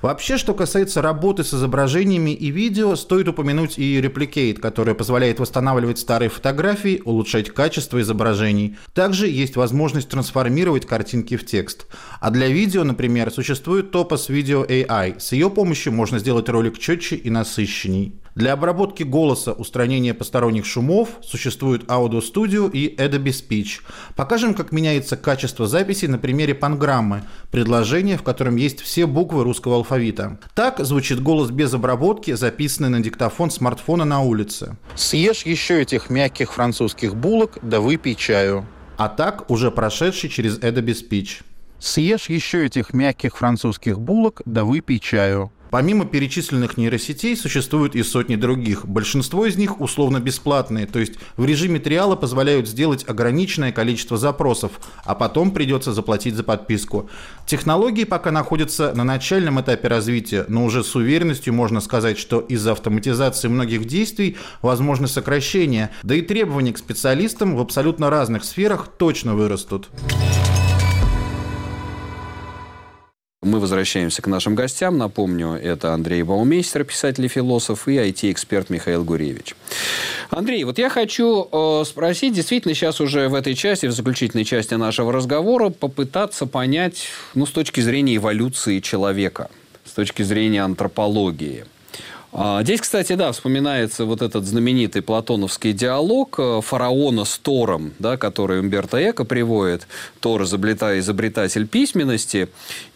Вообще, что касается работы с изображениями и видео, стоит упомянуть и Replicate, которая позволяет восстанавливать старые фотографии, улучшать качество изображений. Также есть возможность трансформировать картинки в текст. А для видео, например, существует Topaz Video AI. С ее помощью можно сделать ролик четче и насыщенней. Для обработки голоса, устранения посторонних шумов существует Audio Studio и Adobe Speech. Покажем, как меняется качество записи на примере панграммы, предложения, в котором есть все буквы русского алфавита. Так звучит голос без обработки, записанный на диктофон смартфона на улице. Съешь еще этих мягких французских булок, да выпей чаю. А так уже прошедший через Adobe Speech. Съешь еще этих мягких французских булок, да выпей чаю. Помимо перечисленных нейросетей существуют и сотни других. Большинство из них условно бесплатные, то есть в режиме триала позволяют сделать ограниченное количество запросов, а потом придется заплатить за подписку. Технологии пока находятся на начальном этапе развития, но уже с уверенностью можно сказать, что из-за автоматизации многих действий возможно сокращение, да и требования к специалистам в абсолютно разных сферах точно вырастут. Мы возвращаемся к нашим гостям. Напомню, это Андрей Баумейстер, писатель и философ, и IT-эксперт Михаил Гуревич. Андрей, вот я хочу э, спросить, действительно, сейчас уже в этой части, в заключительной части нашего разговора, попытаться понять, ну, с точки зрения эволюции человека, с точки зрения антропологии – здесь, кстати, да, вспоминается вот этот знаменитый платоновский диалог э, фараона с Тором, да, который Умберто Эко приводит. Тор изобретатель письменности.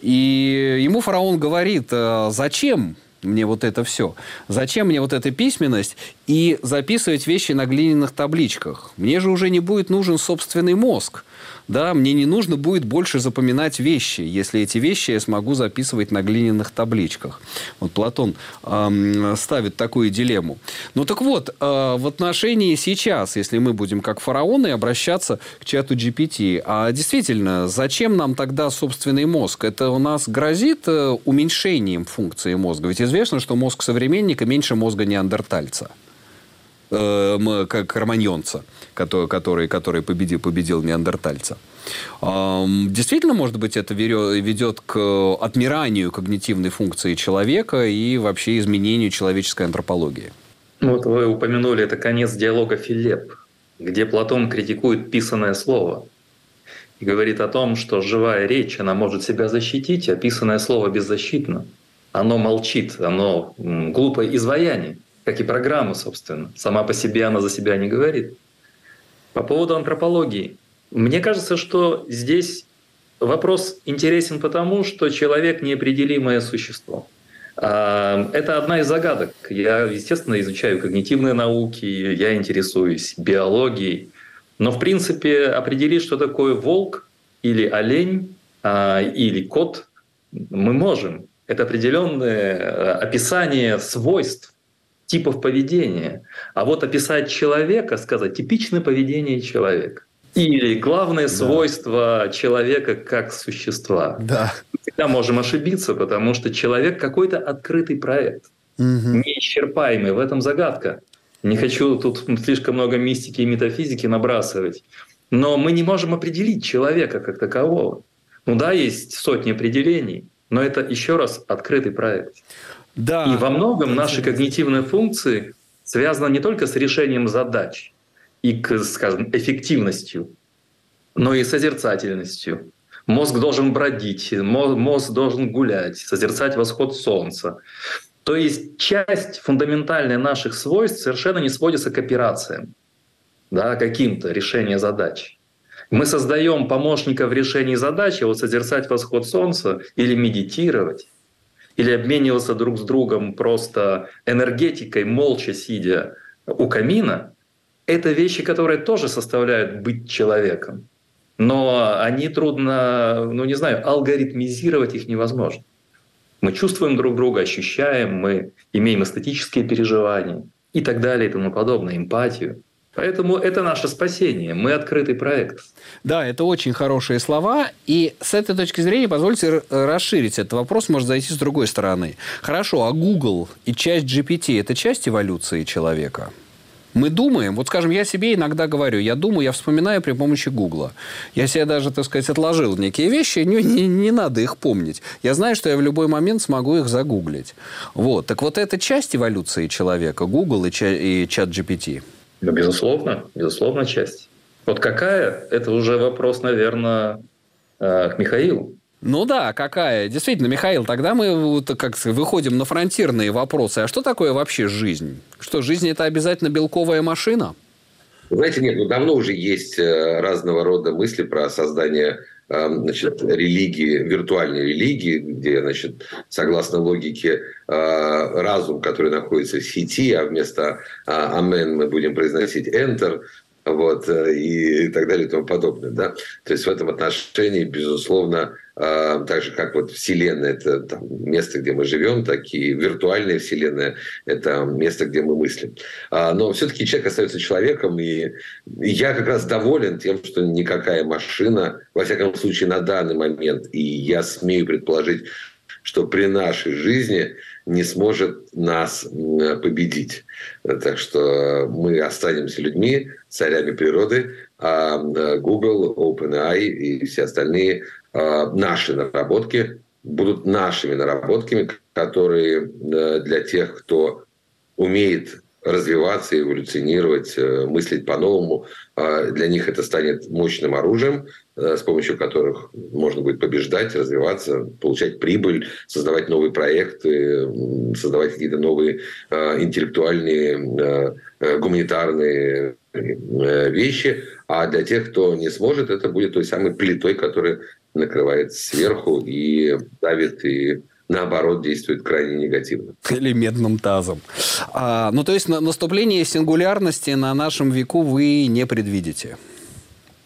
И ему фараон говорит, «А зачем мне вот это все? Зачем мне вот эта письменность и записывать вещи на глиняных табличках? Мне же уже не будет нужен собственный мозг да, мне не нужно будет больше запоминать вещи, если эти вещи я смогу записывать на глиняных табличках. Вот Платон э, ставит такую дилемму. Ну так вот, э, в отношении сейчас, если мы будем как фараоны обращаться к чату GPT, а действительно, зачем нам тогда собственный мозг? Это у нас грозит э, уменьшением функции мозга? Ведь известно, что мозг современника меньше мозга неандертальца э, как романьонца, который, который, который победил, победил неандертальца. Действительно, может быть, это ведет к отмиранию когнитивной функции человека и вообще изменению человеческой антропологии. Вот вы упомянули, это конец диалога Филипп, где Платон критикует писанное слово и говорит о том, что живая речь, она может себя защитить, а писанное слово беззащитно. Оно молчит, оно глупое изваяние как и программа, собственно. Сама по себе она за себя не говорит. По поводу антропологии. Мне кажется, что здесь вопрос интересен потому, что человек – неопределимое существо. А, это одна из загадок. Я, естественно, изучаю когнитивные науки, я интересуюсь биологией. Но, в принципе, определить, что такое волк или олень а, или кот, мы можем. Это определенное э, описание свойств типов поведения. А вот описать человека, сказать типичное поведение человека. Или главное да. свойство человека как существа. Да. Мы всегда можем ошибиться, потому что человек какой-то открытый проект, угу. неисчерпаемый. В этом загадка. Не хочу тут слишком много мистики и метафизики набрасывать. Но мы не можем определить человека как такового. Ну да, есть сотни определений, но это еще раз открытый проект. Да. И во многом наши когнитивные функции связаны не только с решением задач и, скажем, эффективностью, но и созерцательностью. Мозг должен бродить, мозг должен гулять, созерцать восход солнца. То есть часть фундаментальная наших свойств совершенно не сводится к операциям, да, каким-то решением задач. Мы создаем помощника в решении задачи, вот созерцать восход солнца или медитировать или обмениваться друг с другом просто энергетикой, молча сидя у камина, это вещи, которые тоже составляют быть человеком. Но они трудно, ну не знаю, алгоритмизировать их невозможно. Мы чувствуем друг друга, ощущаем, мы имеем эстетические переживания и так далее и тому подобное, эмпатию. Поэтому это наше спасение. Мы открытый проект. Да, это очень хорошие слова. И с этой точки зрения позвольте расширить этот вопрос, может зайти с другой стороны. Хорошо, а Google и часть GPT – это часть эволюции человека? Мы думаем, вот скажем, я себе иногда говорю, я думаю, я вспоминаю при помощи Гугла. Я себе даже, так сказать, отложил некие вещи, не, не, не надо их помнить. Я знаю, что я в любой момент смогу их загуглить. Вот. Так вот, это часть эволюции человека, Google и, и чат GPT. Ну, безусловно, безусловно, часть. Вот какая, это уже вопрос, наверное, э, к Михаилу. Ну да, какая. Действительно, Михаил, тогда мы вот как выходим на фронтирные вопросы. А что такое вообще жизнь? Что, жизнь – это обязательно белковая машина? Знаете, нет, ну давно уже есть э, разного рода мысли про создание значит, религии, виртуальной религии, где, значит, согласно логике, э, разум, который находится в сети, а вместо «амен» мы будем произносить «enter», вот, и так далее и тому подобное. Да? То есть в этом отношении, безусловно, так же, как вот Вселенная – это там, место, где мы живем, так и виртуальная Вселенная – это место, где мы мыслим. А, но все-таки человек остается человеком, и я как раз доволен тем, что никакая машина, во всяком случае на данный момент, и я смею предположить, что при нашей жизни не сможет нас победить. Так что мы останемся людьми, царями природы, а Google, OpenAI и все остальные Э, наши наработки будут нашими наработками, которые э, для тех, кто умеет развиваться, эволюционировать, э, мыслить по-новому. Для них это станет мощным оружием, с помощью которых можно будет побеждать, развиваться, получать прибыль, создавать новые проекты, создавать какие-то новые интеллектуальные, гуманитарные вещи. А для тех, кто не сможет, это будет той самой плитой, которая накрывает сверху и давит и наоборот, действует крайне негативно. Или медным тазом. А, ну, то есть, на, наступление сингулярности на нашем веку вы не предвидите?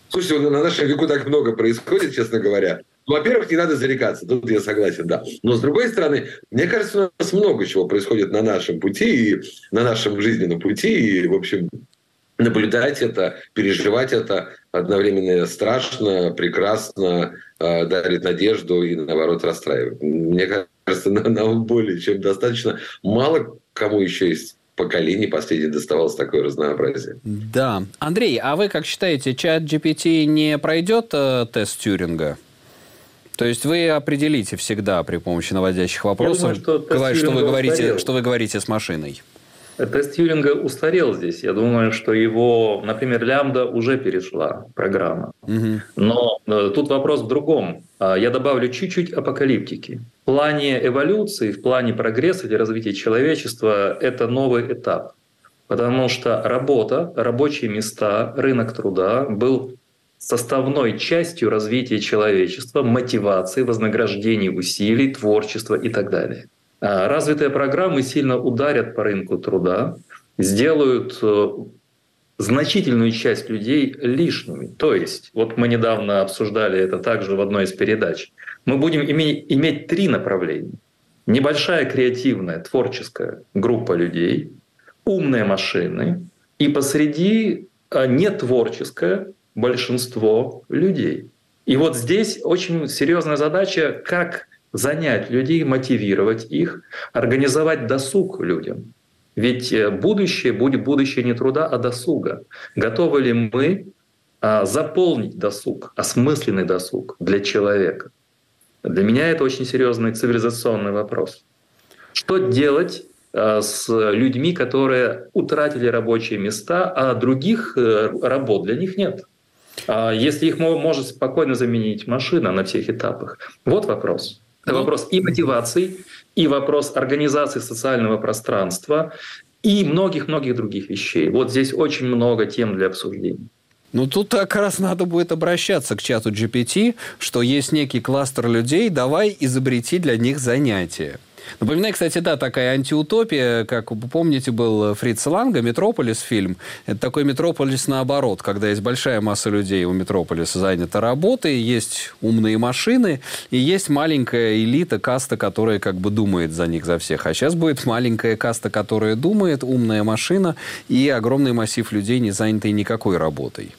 Слушайте, на нашем веку так много происходит, честно говоря. Ну, во-первых, не надо зарекаться, тут я согласен, да. Но, с другой стороны, мне кажется, у нас много чего происходит на нашем пути, и на нашем жизненном пути, и, в общем, наблюдать это, переживать это одновременно страшно, прекрасно, э, дарит надежду и, наоборот, расстраивает. Мне кажется, нам более чем достаточно. Мало кому еще есть поколений последний доставалось такое разнообразие. Да. Андрей, а вы как считаете, чат GPT не пройдет э, тест Тюринга? То есть вы определите всегда при помощи наводящих вопросов, думаю, что, что, вы говорите, что вы говорите с машиной? Тест Тьюринга устарел здесь. Я думаю, что его, например, лямбда уже перешла программа. Угу. Но э, тут вопрос в другом. А, я добавлю чуть-чуть апокалиптики. В плане эволюции, в плане прогресса или развития человечества это новый этап. Потому что работа, рабочие места, рынок труда был составной частью развития человечества, мотивации, вознаграждений усилий, творчества и так далее. А развитые программы сильно ударят по рынку труда, сделают э, значительную часть людей лишними. То есть, вот мы недавно обсуждали это также в одной из передач, мы будем иметь, иметь три направления. Небольшая креативная, творческая группа людей, умные машины и посреди э, нетворческое большинство людей. И вот здесь очень серьезная задача, как занять людей, мотивировать их, организовать досуг людям. Ведь э, будущее будет будущее не труда, а досуга. Готовы ли мы а, заполнить досуг, осмысленный досуг для человека? Для меня это очень серьезный цивилизационный вопрос. Что делать а, с людьми, которые утратили рабочие места, а других э, работ для них нет? А если их может спокойно заменить машина на всех этапах? Вот вопрос. Это ну, вопрос и мотивации, и вопрос организации социального пространства, и многих-многих других вещей. Вот здесь очень много тем для обсуждения. Ну, тут как раз надо будет обращаться к чату GPT, что есть некий кластер людей, давай изобрети для них занятия. Напоминаю, кстати, да, такая антиутопия, как вы помните, был Фриц Ланга, «Метрополис» фильм. Это такой «Метрополис» наоборот, когда есть большая масса людей у «Метрополиса» занята работой, есть умные машины, и есть маленькая элита, каста, которая как бы думает за них, за всех. А сейчас будет маленькая каста, которая думает, умная машина и огромный массив людей, не занятый никакой работой.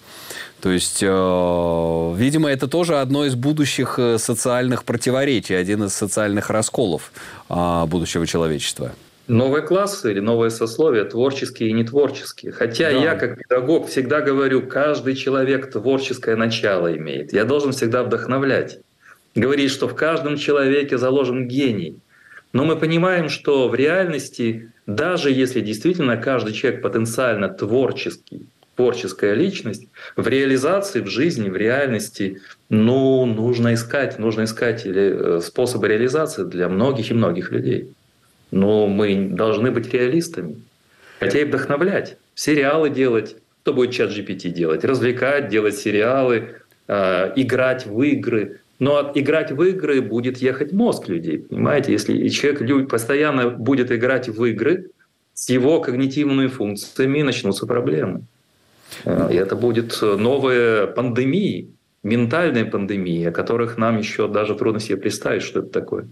То есть, э, видимо, это тоже одно из будущих э, социальных противоречий, один из социальных расколов э, будущего человечества. Новые классы или новые сословия, творческие и нетворческие. Хотя да. я, как педагог, всегда говорю, каждый человек творческое начало имеет. Я должен всегда вдохновлять. Говорить, что в каждом человеке заложен гений. Но мы понимаем, что в реальности, даже если действительно каждый человек потенциально творческий, творческая личность, в реализации, в жизни, в реальности, ну, нужно искать, нужно искать или способы реализации для многих и многих людей. Но мы должны быть реалистами, хотя и вдохновлять, сериалы делать, кто будет чат GPT делать, развлекать, делать сериалы, э, играть в игры. Но играть в игры будет ехать мозг людей, понимаете? Если человек постоянно будет играть в игры, с его когнитивными функциями начнутся проблемы. Э, и это будет новые пандемии, ментальные пандемии, о которых нам еще даже трудно себе представить, что это такое.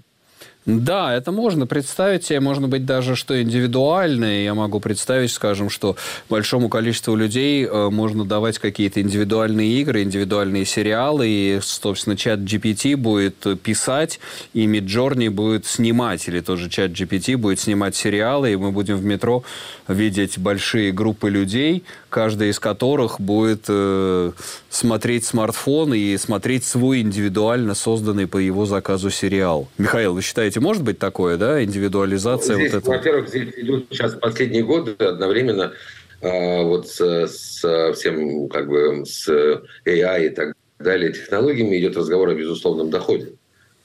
Да, это можно представить себе, может быть, даже что индивидуальное. Я могу представить, скажем, что большому количеству людей э, можно давать какие-то индивидуальные игры, индивидуальные сериалы, и, собственно, чат GPT будет писать, и Midjourney будет снимать, или тоже чат GPT будет снимать сериалы, и мы будем в метро видеть большие группы людей, каждая из которых будет э, смотреть смартфон и смотреть свой индивидуально созданный по его заказу сериал. Михаил, вы считаете, может быть такое, да, индивидуализация здесь, вот этого? Во-первых, здесь идут сейчас последние годы одновременно э, вот с, с всем как бы с AI и так далее технологиями идет разговор о безусловном доходе.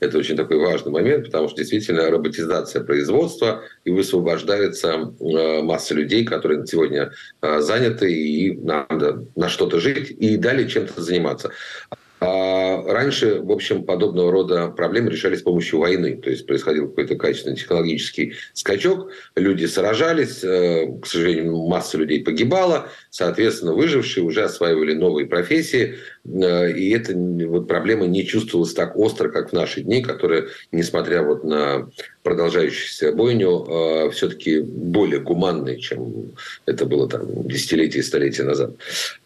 Это очень такой важный момент, потому что действительно роботизация производства, и высвобождается э, масса людей, которые сегодня э, заняты, и надо на что-то жить, и далее чем-то заниматься. А раньше, в общем, подобного рода проблемы решались с помощью войны. То есть происходил какой-то качественный технологический скачок, люди сражались, э, к сожалению, масса людей погибала, соответственно, выжившие уже осваивали новые профессии, и эта вот проблема не чувствовалась так остро, как в наши дни, которые, несмотря вот на продолжающуюся бойню, э, все-таки более гуманные, чем это было там десятилетия и столетия назад.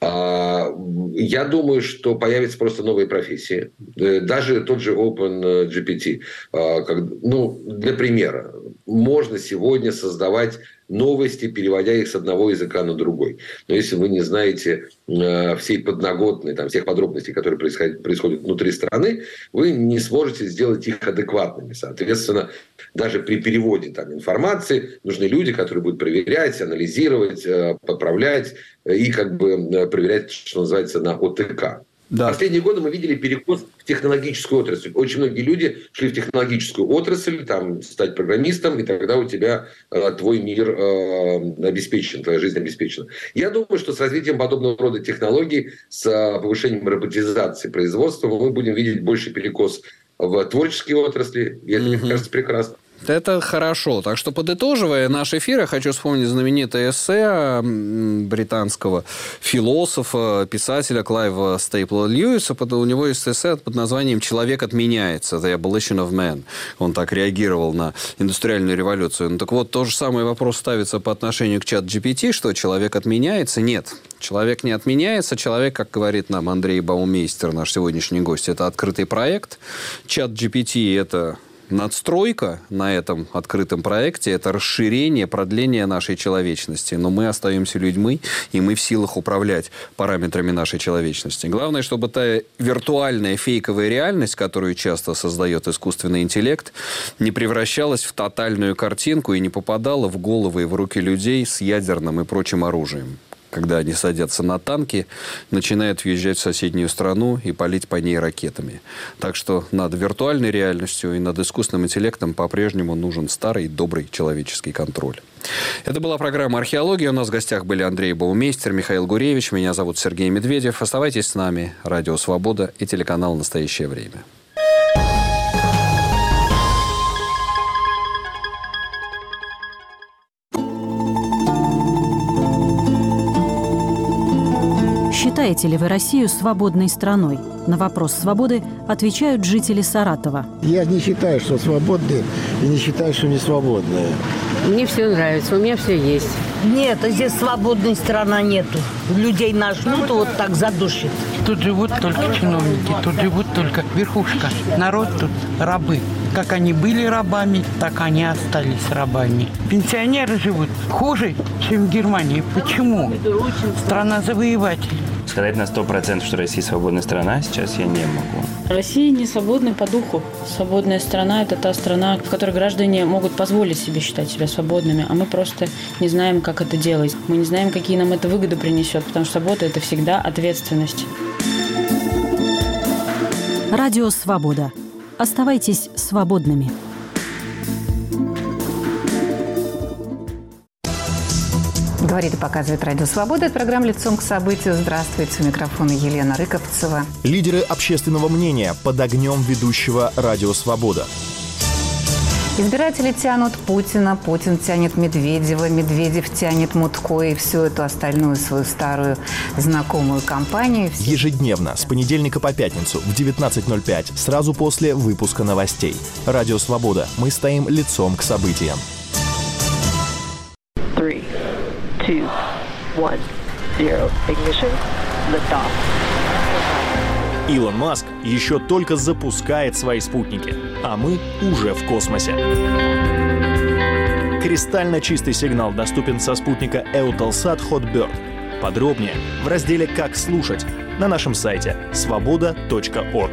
А, я думаю, что появятся просто новые профессии. Э, даже тот же OpenGPT. А, ну, для примера, можно сегодня создавать новости, переводя их с одного языка на другой. Но если вы не знаете э, всей подноготной, там, всех подробностей, которые происходят, происходят внутри страны, вы не сможете сделать их адекватными. Соответственно, даже при переводе там, информации нужны люди, которые будут проверять, анализировать, э, поправлять и как бы э, проверять, что называется, на ОТК. Да. Последние годы мы видели перекос в технологическую отрасль. Очень многие люди шли в технологическую отрасль, там, стать программистом, и тогда у тебя э, твой мир э, обеспечен, твоя жизнь обеспечена. Я думаю, что с развитием подобного рода технологий, с э, повышением роботизации производства, мы будем видеть больше перекос в творческие отрасли, и это, mm-hmm. мне кажется, прекрасно. Это хорошо. Так что, подытоживая наш эфир, я хочу вспомнить знаменитое эссе британского философа, писателя Клайва Стейпла Льюиса. У него есть эссе под названием «Человек отменяется» «The Abolition of Man». Он так реагировал на индустриальную революцию. Ну, так вот, то же самое вопрос ставится по отношению к чат GPT, что человек отменяется. Нет, человек не отменяется. Человек, как говорит нам Андрей Баумейстер, наш сегодняшний гость, это открытый проект. Чат GPT – это надстройка на этом открытом проекте – это расширение, продление нашей человечности. Но мы остаемся людьми, и мы в силах управлять параметрами нашей человечности. Главное, чтобы та виртуальная фейковая реальность, которую часто создает искусственный интеллект, не превращалась в тотальную картинку и не попадала в головы и в руки людей с ядерным и прочим оружием когда они садятся на танки, начинают въезжать в соседнюю страну и палить по ней ракетами. Так что над виртуальной реальностью и над искусственным интеллектом по-прежнему нужен старый добрый человеческий контроль. Это была программа «Археология». У нас в гостях были Андрей Баумейстер, Михаил Гуревич. Меня зовут Сергей Медведев. Оставайтесь с нами. Радио «Свобода» и телеканал «Настоящее время». Считаете ли вы Россию свободной страной? На вопрос свободы отвечают жители Саратова. Я не считаю, что свободные, и не считаю, что не свободные. Мне все нравится, у меня все есть. Нет, здесь свободной страна нету. Людей нажмут, вот так задушит. Тут живут только чиновники, тут живут только верхушка. Народ тут рабы. Как они были рабами, так они остались рабами. Пенсионеры живут хуже, чем в Германии. Почему? Страна завоевателей. Сказать на сто процентов, что Россия свободная страна, сейчас я не могу. Россия не свободная по духу. Свободная страна – это та страна, в которой граждане могут позволить себе считать себя свободными, а мы просто не знаем, как это делать. Мы не знаем, какие нам это выгоды принесет, потому что свобода – это всегда ответственность. Радио «Свобода». Оставайтесь свободными. Говорит и показывает Радио Свобода. Это программа «Лицом к событию». Здравствуйте. У микрофона Елена Рыковцева. Лидеры общественного мнения под огнем ведущего Радио Свобода. Избиратели тянут Путина, Путин тянет Медведева, Медведев тянет Мутко и всю эту остальную свою старую знакомую компанию. Ежедневно, с понедельника по пятницу в 19.05, сразу после выпуска новостей. Радио «Свобода». Мы стоим лицом к событиям. Two, one, zero. Ignition. Liftoff. Илон Маск еще только запускает свои спутники, а мы уже в космосе. Кристально чистый сигнал доступен со спутника Eutelsat Hotbird. Подробнее в разделе «Как слушать» на нашем сайте свобода.орг.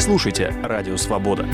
Слушайте «Радио Свобода».